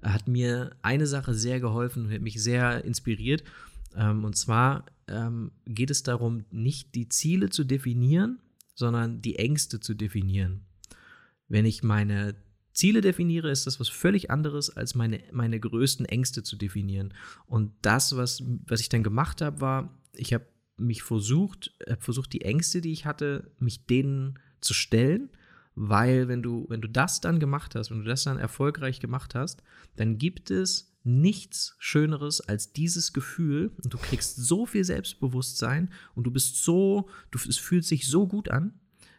hat mir eine Sache sehr geholfen und hat mich sehr inspiriert. Ähm, und zwar ähm, geht es darum, nicht die Ziele zu definieren, sondern die Ängste zu definieren. Wenn ich meine Ziele definiere, ist das was völlig anderes, als meine, meine größten Ängste zu definieren. Und das, was, was ich dann gemacht habe, war, ich habe mich versucht, hab versucht, die Ängste, die ich hatte, mich denen zu stellen, weil wenn du, wenn du das dann gemacht hast, wenn du das dann erfolgreich gemacht hast, dann gibt es nichts Schöneres als dieses Gefühl und du kriegst so viel Selbstbewusstsein und du bist so, du, es fühlt sich so gut an,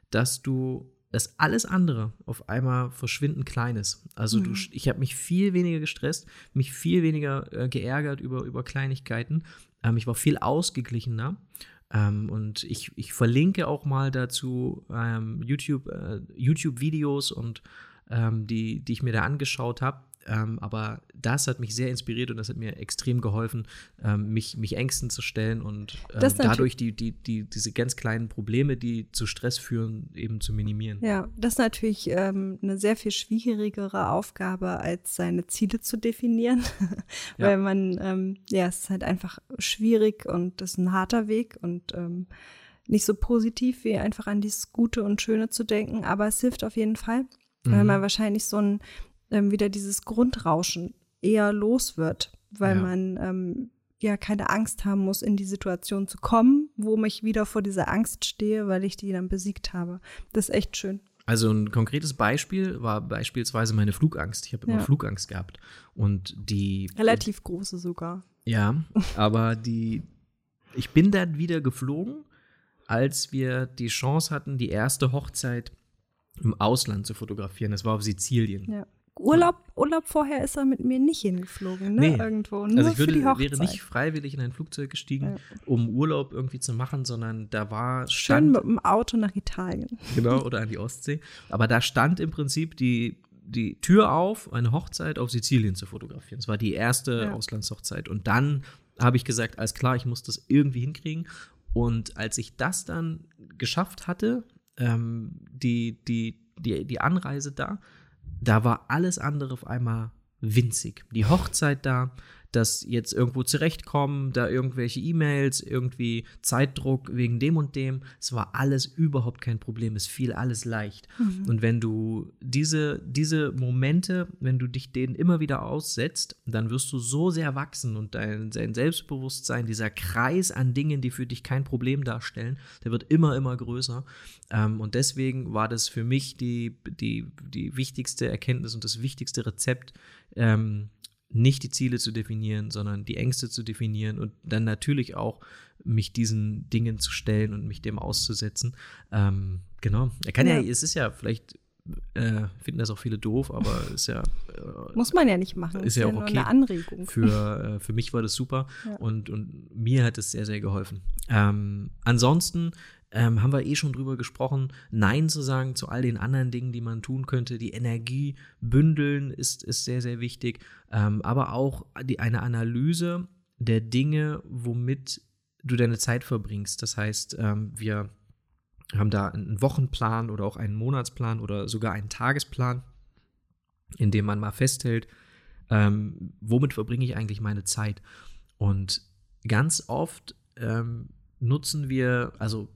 dass du dass alles andere auf einmal verschwinden klein ist. Also mhm. du, ich habe mich viel weniger gestresst, mich viel weniger äh, geärgert über, über Kleinigkeiten. Ähm, ich war viel ausgeglichener. Ähm, und ich, ich verlinke auch mal dazu ähm, YouTube, äh, YouTube-Videos und ähm, die, die ich mir da angeschaut habe. Ähm, aber das hat mich sehr inspiriert und das hat mir extrem geholfen, ähm, mich, mich Ängsten zu stellen und ähm, dadurch die, die, die, diese ganz kleinen Probleme, die zu Stress führen, eben zu minimieren. Ja, das ist natürlich ähm, eine sehr viel schwierigere Aufgabe, als seine Ziele zu definieren. [laughs] Weil ja. man, ähm, ja, es ist halt einfach schwierig und das ist ein harter Weg und ähm, nicht so positiv, wie einfach an dieses Gute und Schöne zu denken, aber es hilft auf jeden Fall weil mhm. man wahrscheinlich so ein ähm, wieder dieses Grundrauschen eher los wird, weil ja. man ähm, ja keine Angst haben muss, in die Situation zu kommen, wo ich wieder vor dieser Angst stehe, weil ich die dann besiegt habe. Das ist echt schön. Also ein konkretes Beispiel war beispielsweise meine Flugangst. Ich habe immer ja. Flugangst gehabt und die relativ große sogar. Ja, aber die ich bin dann wieder geflogen, als wir die Chance hatten, die erste Hochzeit im Ausland zu fotografieren. Das war auf Sizilien. Ja. Urlaub, Urlaub vorher ist er mit mir nicht hingeflogen, ne? Nee. Irgendwo. Nur also ich würde, wäre nicht freiwillig in ein Flugzeug gestiegen, ja. um Urlaub irgendwie zu machen, sondern da war stand, Schön mit dem Auto nach Italien. Genau, [laughs] oder an die Ostsee. Aber da stand im Prinzip die, die Tür auf, eine Hochzeit auf Sizilien zu fotografieren. Das war die erste ja. Auslandshochzeit. Und dann habe ich gesagt, alles klar, ich muss das irgendwie hinkriegen. Und als ich das dann geschafft hatte, ähm, die, die, die, die Anreise da, da war alles andere auf einmal winzig. Die Hochzeit da, das jetzt irgendwo zurechtkommen, da irgendwelche E-Mails, irgendwie Zeitdruck wegen dem und dem. Es war alles überhaupt kein Problem. Es fiel alles leicht. Mhm. Und wenn du diese, diese Momente, wenn du dich denen immer wieder aussetzt, dann wirst du so sehr wachsen und dein, dein Selbstbewusstsein, dieser Kreis an Dingen, die für dich kein Problem darstellen, der wird immer, immer größer. Ähm, und deswegen war das für mich die, die, die wichtigste Erkenntnis und das wichtigste Rezept, ähm, nicht die Ziele zu definieren, sondern die Ängste zu definieren und dann natürlich auch mich diesen Dingen zu stellen und mich dem auszusetzen. Ähm, genau. Er kann ja. ja, es ist ja vielleicht äh, finden das auch viele doof, aber [laughs] ist ja äh, muss man ja nicht machen. Ist, ist ja, auch okay. Eine Anregung. Für, [laughs] äh, für mich war das super ja. und, und mir hat es sehr sehr geholfen. Ähm, ansonsten ähm, haben wir eh schon drüber gesprochen, Nein zu sagen zu all den anderen Dingen, die man tun könnte. Die Energie bündeln ist, ist sehr, sehr wichtig. Ähm, aber auch die, eine Analyse der Dinge, womit du deine Zeit verbringst. Das heißt, ähm, wir haben da einen Wochenplan oder auch einen Monatsplan oder sogar einen Tagesplan, in dem man mal festhält, ähm, womit verbringe ich eigentlich meine Zeit. Und ganz oft ähm, nutzen wir, also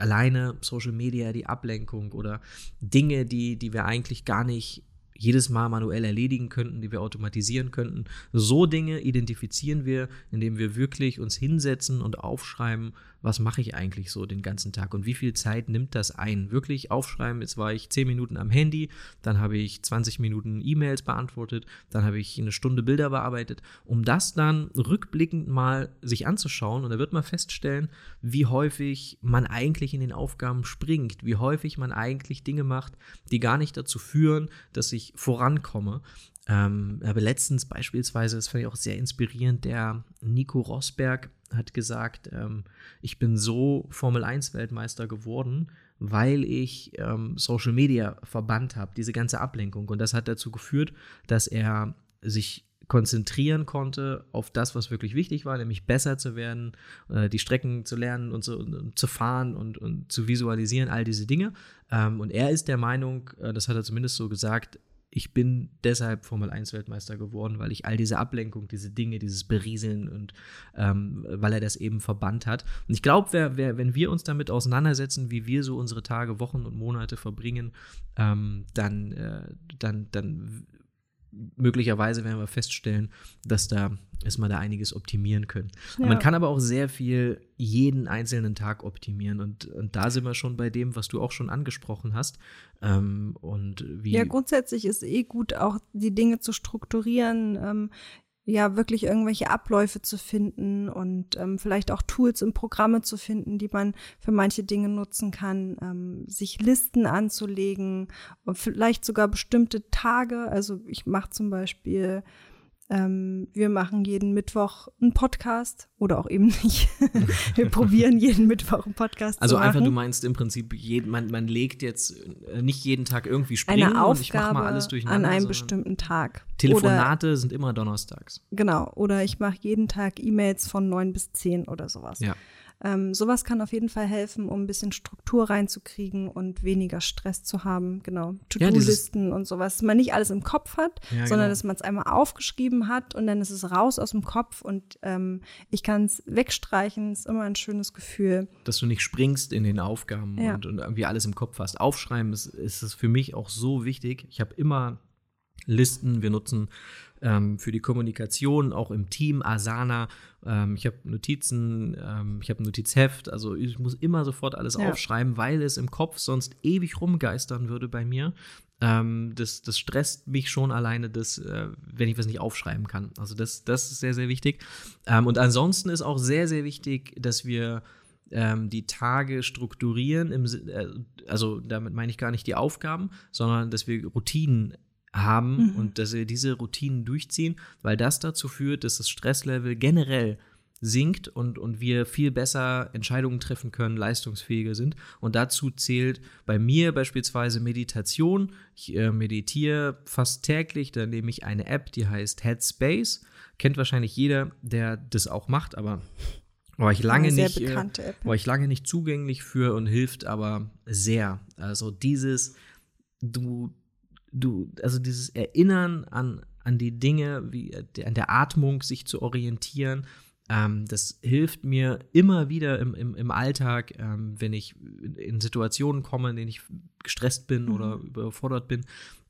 alleine Social Media, die Ablenkung oder Dinge, die, die wir eigentlich gar nicht jedes Mal manuell erledigen könnten, die wir automatisieren könnten. So Dinge identifizieren wir, indem wir wirklich uns hinsetzen und aufschreiben, was mache ich eigentlich so den ganzen Tag und wie viel Zeit nimmt das ein? Wirklich aufschreiben, jetzt war ich 10 Minuten am Handy, dann habe ich 20 Minuten E-Mails beantwortet, dann habe ich eine Stunde Bilder bearbeitet, um das dann rückblickend mal sich anzuschauen und da wird man feststellen, wie häufig man eigentlich in den Aufgaben springt, wie häufig man eigentlich Dinge macht, die gar nicht dazu führen, dass vorankomme. Ähm, aber letztens beispielsweise, das fand ich auch sehr inspirierend, der Nico Rosberg hat gesagt, ähm, ich bin so Formel 1 Weltmeister geworden, weil ich ähm, Social Media verbannt habe, diese ganze Ablenkung. Und das hat dazu geführt, dass er sich konzentrieren konnte auf das, was wirklich wichtig war, nämlich besser zu werden, äh, die Strecken zu lernen und, so, und zu fahren und, und, zu visualisieren, all diese Dinge. Ähm, und er ist der Meinung, äh, das hat er zumindest so gesagt, ich bin deshalb Formel 1 Weltmeister geworden, weil ich all diese Ablenkung, diese Dinge, dieses Berieseln und ähm, weil er das eben verbannt hat. Und ich glaube, wenn wir uns damit auseinandersetzen, wie wir so unsere Tage, Wochen und Monate verbringen, ähm, dann, äh, dann, dann möglicherweise werden wir feststellen, dass da erstmal da einiges optimieren können. Ja. Man kann aber auch sehr viel jeden einzelnen Tag optimieren und, und da sind wir schon bei dem, was du auch schon angesprochen hast. Ähm, und wie Ja, grundsätzlich ist eh gut, auch die Dinge zu strukturieren, ähm, ja, wirklich irgendwelche Abläufe zu finden und ähm, vielleicht auch Tools und Programme zu finden, die man für manche Dinge nutzen kann, ähm, sich Listen anzulegen und vielleicht sogar bestimmte Tage. Also ich mache zum Beispiel ähm, wir machen jeden Mittwoch einen Podcast oder auch eben nicht. [laughs] wir probieren jeden Mittwoch einen Podcast Also zu machen. einfach, du meinst im Prinzip, jeden, man, man legt jetzt äh, nicht jeden Tag irgendwie springen eine und ich mache Aufgabe mal alles an durcheinander. einem sondern bestimmten Tag. Oder, Telefonate sind immer donnerstags. genau. Oder ich mache jeden Tag E-Mails von neun bis zehn oder sowas. Ja. Ähm, sowas kann auf jeden Fall helfen, um ein bisschen Struktur reinzukriegen und weniger Stress zu haben. Genau. Ja, To-Do-Listen und sowas. Dass man nicht alles im Kopf hat, Ja, sondern genau. dass man es einmal aufgeschrieben hat und dann ist es raus aus dem Kopf und ähm, ich kann es wegstreichen. Ist immer ein schönes Gefühl. dass du nicht springst in den Aufgaben Ja. und, und irgendwie alles im Kopf hast. Aufschreiben ist, ist es für mich auch so wichtig. Ich habe immer Listen, wir nutzen ähm, für die Kommunikation auch im Team Asana. Ähm, ich habe Notizen, ähm, ich habe ein Notizheft, also ich muss immer sofort alles Ja. aufschreiben, weil es im Kopf sonst ewig rumgeistern würde bei mir. Ähm, das, das stresst mich schon alleine, das, äh, wenn ich was nicht aufschreiben kann. Also das, das ist sehr, sehr wichtig. Ähm, und ansonsten ist auch sehr, sehr wichtig, dass wir ähm, die Tage strukturieren. Im, äh, also damit meine ich gar nicht die Aufgaben, sondern dass wir Routinen haben Mhm. und dass wir diese Routinen durchziehen, weil das dazu führt, dass das Stresslevel generell sinkt und, und wir viel besser Entscheidungen treffen können, leistungsfähiger sind. Und dazu zählt bei mir beispielsweise Meditation. Ich äh, meditiere fast täglich, da nehme ich eine App, die heißt Headspace. Kennt wahrscheinlich jeder, der das auch macht, aber war ich lange nicht, äh, war ich lange nicht zugänglich für und hilft aber sehr. Also dieses, du, du, also dieses Erinnern an, an die Dinge, wie an der Atmung sich zu orientieren, ähm, das hilft mir immer wieder im, im, im Alltag, ähm, wenn ich in Situationen komme, in denen ich gestresst bin Mhm. oder überfordert bin.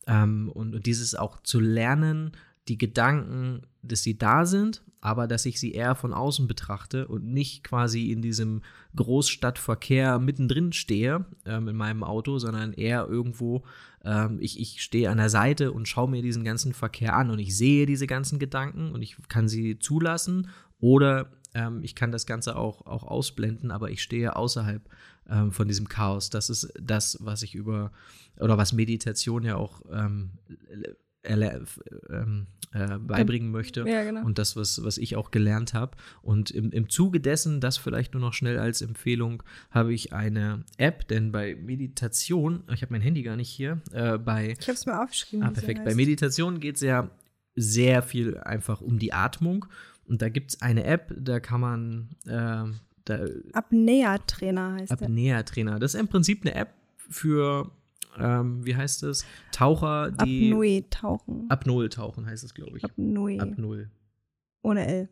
Ähm, und, und dieses auch zu lernen, die Gedanken, dass sie da sind, aber dass ich sie eher von außen betrachte und nicht quasi in diesem Großstadtverkehr mittendrin stehe ähm, in meinem Auto, sondern eher irgendwo, ähm, ich, ich stehe an der Seite und schaue mir diesen ganzen Verkehr an und ich sehe diese ganzen Gedanken und ich kann sie zulassen oder ähm, ich kann das Ganze auch, auch ausblenden, aber ich stehe außerhalb ähm, von diesem Chaos. Das ist das, was ich über, oder was Meditation ja auch ähm, äh, beibringen möchte. Ja, genau. Und das, was, was ich auch gelernt habe. Und im, im Zuge dessen, das vielleicht nur noch schnell als Empfehlung, habe ich eine App, denn bei Meditation, ich habe mein Handy gar nicht hier, äh, bei Ich habe es mir aufgeschrieben. Ah, perfekt. Bei. Meditation geht es ja sehr viel einfach um die Atmung. Und da gibt es eine App, da kann man äh, da, Apnea-Trainer heißt. Apnea-Trainer. Das ist im Prinzip eine App für, ähm, wie heißt es, Taucher, die Apnoe-Tauchen. Apnoe-tauchen heißt es, glaube ich. Apnoe. Apnoe. ohne L.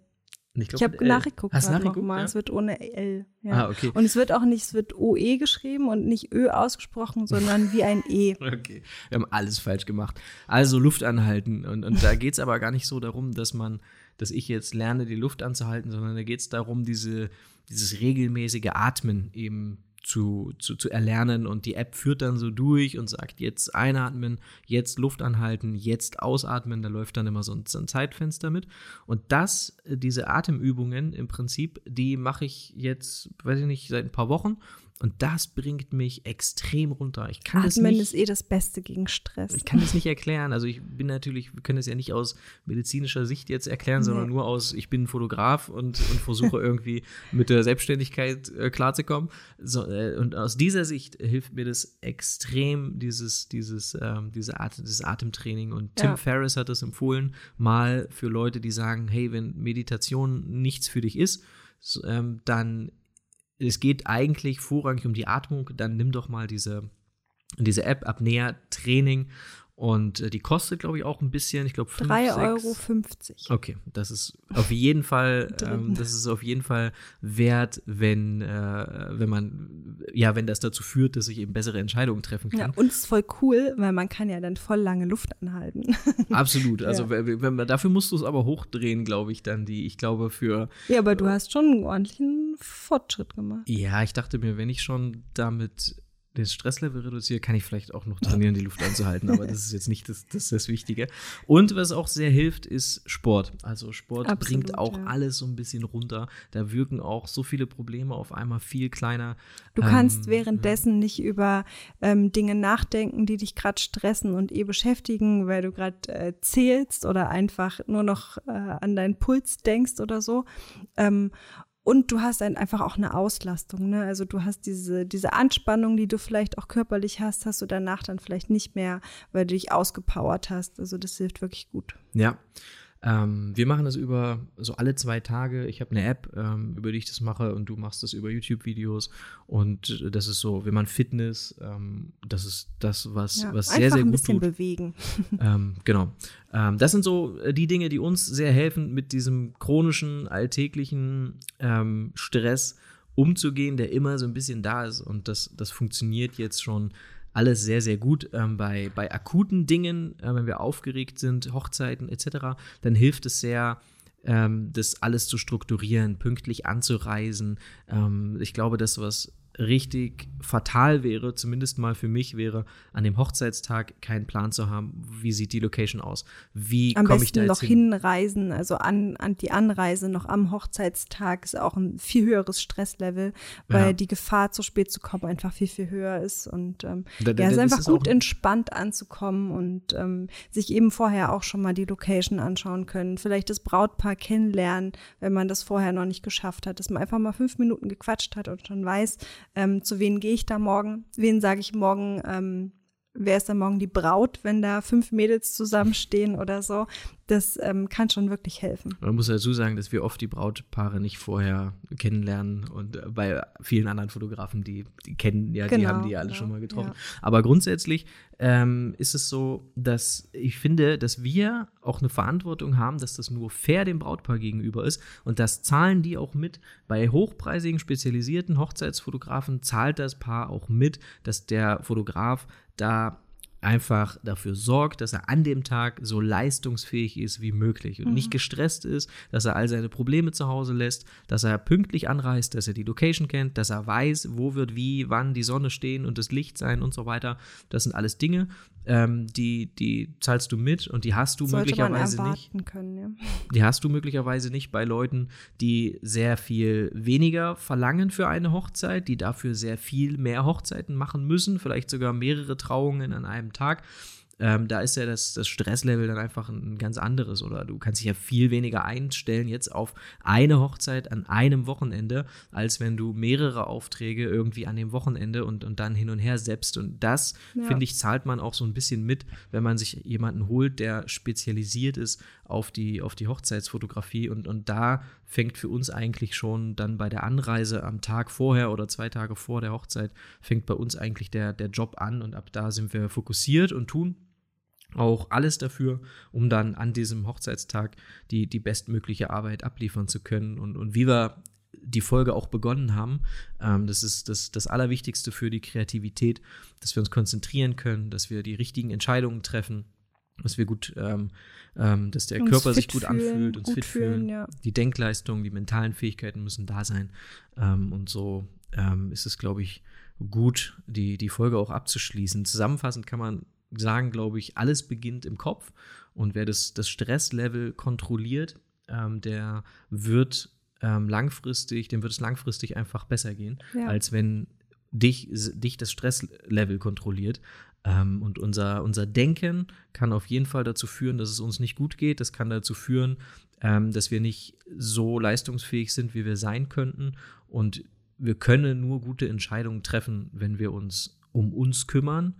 Ich, Ich habe nachgeguckt Hast nachgeguckt? nochmal. Ja? Es wird ohne L. Ja. Ah, okay. Und es wird auch nicht, es wird OE geschrieben und nicht Ö ausgesprochen, sondern wie ein E. [laughs] Okay, wir haben alles falsch gemacht. Also Luft anhalten. Und, und da geht es aber gar nicht so darum, dass man, dass ich jetzt lerne, die Luft anzuhalten, sondern da geht es darum, diese, dieses regelmäßige Atmen eben zu, zu, zu erlernen. Und die App führt dann so durch und sagt, jetzt einatmen, jetzt Luft anhalten, jetzt ausatmen. Da läuft dann immer so ein, so ein Zeitfenster mit. Und das, äh, diese Atemübungen im Prinzip, die mache ich jetzt, weiß ich nicht, seit ein paar Wochen. Und das bringt mich extrem runter. Ich kann das Atmen nicht. ist eh das Beste gegen Stress. Ich kann das nicht erklären. Also ich bin natürlich, wir können das ja nicht aus medizinischer Sicht jetzt erklären, sondern Nee. nur aus, ich bin Fotograf und, und versuche irgendwie mit der Selbstständigkeit äh, klarzukommen. So, äh, und aus dieser Sicht hilft mir das extrem, dieses, dieses, ähm, diese Art, dieses Atemtraining. Und Tim Ja. Ferriss hat das empfohlen, mal für Leute, die sagen, hey, wenn Meditation nichts für dich ist, so, ähm, dann es geht eigentlich vorrangig um die Atmung, dann nimm doch mal diese diese App Apnea Training Und äh, die kostet, glaube ich, auch ein bisschen, ich glaube 3,50 Euro. Okay, das ist auf jeden Fall, [laughs] ähm, das ist auf jeden Fall wert, wenn, äh, wenn man, ja, wenn das dazu führt, dass ich eben bessere Entscheidungen treffen kann. Ja, und es ist voll cool, weil man kann ja dann voll lange Luft anhalten. [laughs] Absolut. Also ja. wenn, wenn man, dafür musst du es aber hochdrehen, glaube ich, dann die, ich glaube für. Ja, aber du hast schon einen ordentlichen Fortschritt gemacht. Ja, ich dachte mir, wenn ich schon damit das Stresslevel reduziere, kann ich vielleicht auch noch [laughs] trainieren, die Luft anzuhalten, aber das ist jetzt nicht das, das, das Wichtige. Und was auch sehr hilft, ist Sport. Also Sport Absolut, bringt auch ja. alles so ein bisschen runter. Da wirken auch so viele Probleme auf einmal viel kleiner. Du kannst ähm, währenddessen ja. nicht über ähm, Dinge nachdenken, die dich gerade stressen und eh beschäftigen, weil du gerade äh, zählst oder einfach nur noch äh, an deinen Puls denkst oder so. Ähm, und du hast dann einfach auch eine Auslastung. Ne? Also du hast diese, diese Anspannung, die du vielleicht auch körperlich hast, hast du danach dann vielleicht nicht mehr, weil du dich ausgepowert hast. Also das hilft wirklich gut. Ja. Ähm, wir machen das über so alle zwei Tage. Ich habe eine App, ähm, über die ich das mache und du machst das über YouTube-Videos. Und das ist so, wenn man Fitness, ähm, das ist das, was, ja, was sehr, sehr gut ein bisschen tut. bewegen. [laughs] Ähm, genau. Ähm, das sind so äh, die Dinge, die uns sehr helfen, mit diesem chronischen, alltäglichen ähm, Stress umzugehen, der immer so ein bisschen da ist. Und das, das funktioniert jetzt schon alles sehr, sehr gut. Ähm, bei, bei akuten Dingen, äh, wenn wir aufgeregt sind, Hochzeiten etc., dann hilft es sehr, ähm, das alles zu strukturieren, pünktlich anzureisen. Ähm, ich glaube, das, was richtig fatal wäre, zumindest mal für mich wäre, an dem Hochzeitstag keinen Plan zu haben, wie sieht die Location aus, wie komme ich da jetzt noch hin? hinreisen, also an, an die Anreise noch am Hochzeitstag ist auch ein viel höheres Stresslevel, weil ja. die Gefahr, zu spät zu kommen, einfach viel, viel höher ist und ähm, da, da, ja, es ist einfach gut entspannt anzukommen und ähm, sich eben vorher auch schon mal die Location anschauen können, vielleicht das Brautpaar kennenlernen, wenn man das vorher noch nicht geschafft hat, dass man einfach mal fünf Minuten gequatscht hat und schon weiß, ähm, zu wen gehe ich da morgen, wen sage ich morgen, ähm, wer ist da morgen die Braut, wenn da fünf Mädels zusammenstehen [laughs] oder so. Das ähm, kann schon wirklich helfen. Man muss dazu sagen, dass wir oft die Brautpaare nicht vorher kennenlernen und äh, bei vielen anderen Fotografen, die, die kennen ja, genau, die haben die ja alle genau, schon mal getroffen. Ja. Aber grundsätzlich ähm, ist es so, dass ich finde, dass wir auch eine Verantwortung haben, dass das nur fair dem Brautpaar gegenüber ist und das zahlen die auch mit. Bei hochpreisigen, spezialisierten Hochzeitsfotografen zahlt das Paar auch mit, dass der Fotograf da einfach dafür sorgt, dass er an dem Tag so leistungsfähig ist wie möglich und mhm. nicht gestresst ist, dass er all seine Probleme zu Hause lässt, dass er pünktlich anreist, dass er die Location kennt, dass er weiß, wo wird wie, wann die Sonne stehen und das Licht sein und so weiter. Das sind alles Dinge, ähm, die, die zahlst du mit und die hast du Sollte möglicherweise nicht. Können, ja. Die hast du möglicherweise nicht bei Leuten, die sehr viel weniger verlangen für eine Hochzeit, die dafür sehr viel mehr Hochzeiten machen müssen, vielleicht sogar mehrere Trauungen an einem Tag. Ähm, da ist ja das, das Stresslevel dann einfach ein ganz anderes oder du kannst dich ja viel weniger einstellen jetzt auf eine Hochzeit an einem Wochenende, als wenn du mehrere Aufträge irgendwie an dem Wochenende und, und dann hin und her selbst. Und das, ja. finde ich, zahlt man auch so ein bisschen mit, wenn man sich jemanden holt, der spezialisiert ist auf die, auf die Hochzeitsfotografie. Und, und da fängt für uns eigentlich schon dann bei der Anreise am Tag vorher oder zwei Tage vor der Hochzeit, fängt bei uns eigentlich der, der Job an und ab da sind wir fokussiert und tun auch alles dafür, um dann an diesem Hochzeitstag die, die bestmögliche Arbeit abliefern zu können. Und, und wie wir die Folge auch begonnen haben, ähm, das ist das, das Allerwichtigste für die Kreativität, dass wir uns konzentrieren können, dass wir die richtigen Entscheidungen treffen, dass wir gut, ähm, ähm, dass der uns Körper sich gut fühlen, anfühlt, uns fit fühlen. fühlen. Ja. Die Denkleistung, die mentalen Fähigkeiten müssen da sein. Ähm, und so ähm, ist es, glaube ich, gut, die, die Folge auch abzuschließen. Zusammenfassend kann man sagen, glaube ich, alles beginnt im Kopf. Und wer das, das Stresslevel kontrolliert, ähm, der wird ähm, langfristig, dem wird es langfristig einfach besser gehen, ja. als wenn dich, dich das Stresslevel kontrolliert. Ähm, und unser, unser Denken kann auf jeden Fall dazu führen, dass es uns nicht gut geht. Das kann dazu führen, ähm, dass wir nicht so leistungsfähig sind, wie wir sein könnten. Und wir können nur gute Entscheidungen treffen, wenn wir uns um uns kümmern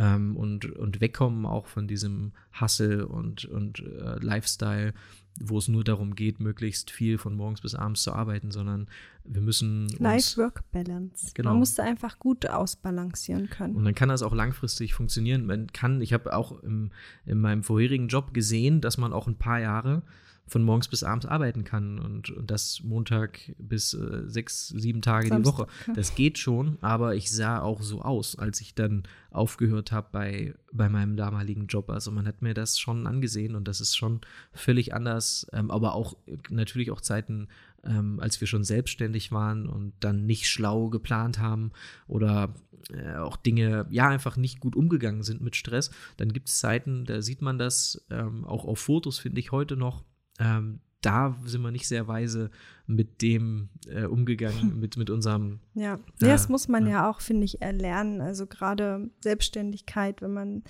ähm, und, und wegkommen auch von diesem Hustle und, und äh, Lifestyle, wo es nur darum geht, möglichst viel von morgens bis abends zu arbeiten, sondern wir müssen. Life-Work-Balance. Genau. Man muss da einfach gut ausbalancieren können. Und dann kann das auch langfristig funktionieren. Man kann, ich habe auch im, in meinem vorherigen Job gesehen, dass man auch ein paar Jahre von morgens bis abends arbeiten kann und, und das Montag bis äh, sechs, sieben Tage Samstag, die Woche. Das geht schon, aber ich sah auch so aus, als ich dann aufgehört habe bei, bei meinem damaligen Job. Also man hat mir das schon angesehen und das ist schon völlig anders, ähm, aber auch natürlich auch Zeiten, ähm, als wir schon selbstständig waren und dann nicht schlau geplant haben oder äh, auch Dinge ja einfach nicht gut umgegangen sind mit Stress, dann gibt es Zeiten, da sieht man das ähm, auch auf Fotos, finde ich heute noch, ähm, da sind wir nicht sehr weise mit dem äh, umgegangen, [laughs] mit, mit unserem. Ja. Äh, das muss man ja, ja auch, finde ich, erlernen. Also gerade Selbstständigkeit, wenn man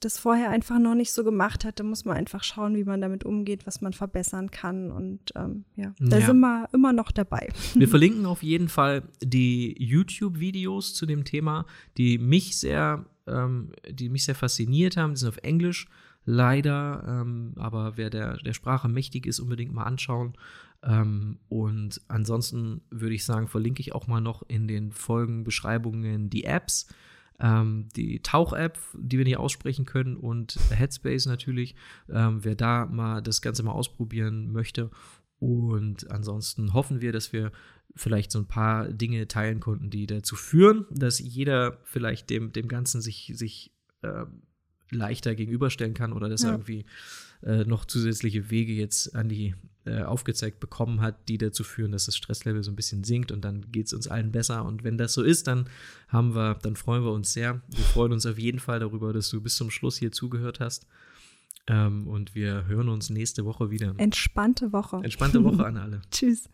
das vorher einfach noch nicht so gemacht hat, dann muss man einfach schauen, wie man damit umgeht, was man verbessern kann. Und ähm, ja, da ja. sind wir immer noch dabei. Wir [laughs] verlinken auf jeden Fall die YouTube-Videos zu dem Thema, die mich sehr, ähm, die mich sehr fasziniert haben. Die sind auf Englisch leider. Ähm, aber wer der, der Sprache mächtig ist, unbedingt mal anschauen. Ähm, und ansonsten würde ich sagen, verlinke ich auch mal noch in den Folgenbeschreibungen die Apps. Ähm, die Tauch-App, die wir nicht aussprechen können, und Headspace natürlich, ähm, wer da mal das Ganze mal ausprobieren möchte. Und ansonsten hoffen wir, dass wir vielleicht so ein paar Dinge teilen konnten, die dazu führen, dass jeder vielleicht dem, dem Ganzen sich, sich äh, leichter gegenüberstellen kann oder dass ja. er irgendwie äh, noch zusätzliche Wege jetzt an die äh, aufgezeigt bekommen hat, die dazu führen, dass das Stresslevel so ein bisschen sinkt und dann geht es uns allen besser. Und wenn das so ist, dann haben wir, dann freuen wir uns sehr. Wir freuen uns auf jeden Fall darüber, dass du bis zum Schluss hier zugehört hast. Ähm, und wir hören uns nächste Woche wieder. Entspannte Woche. Entspannte Woche an [laughs] alle. Tschüss.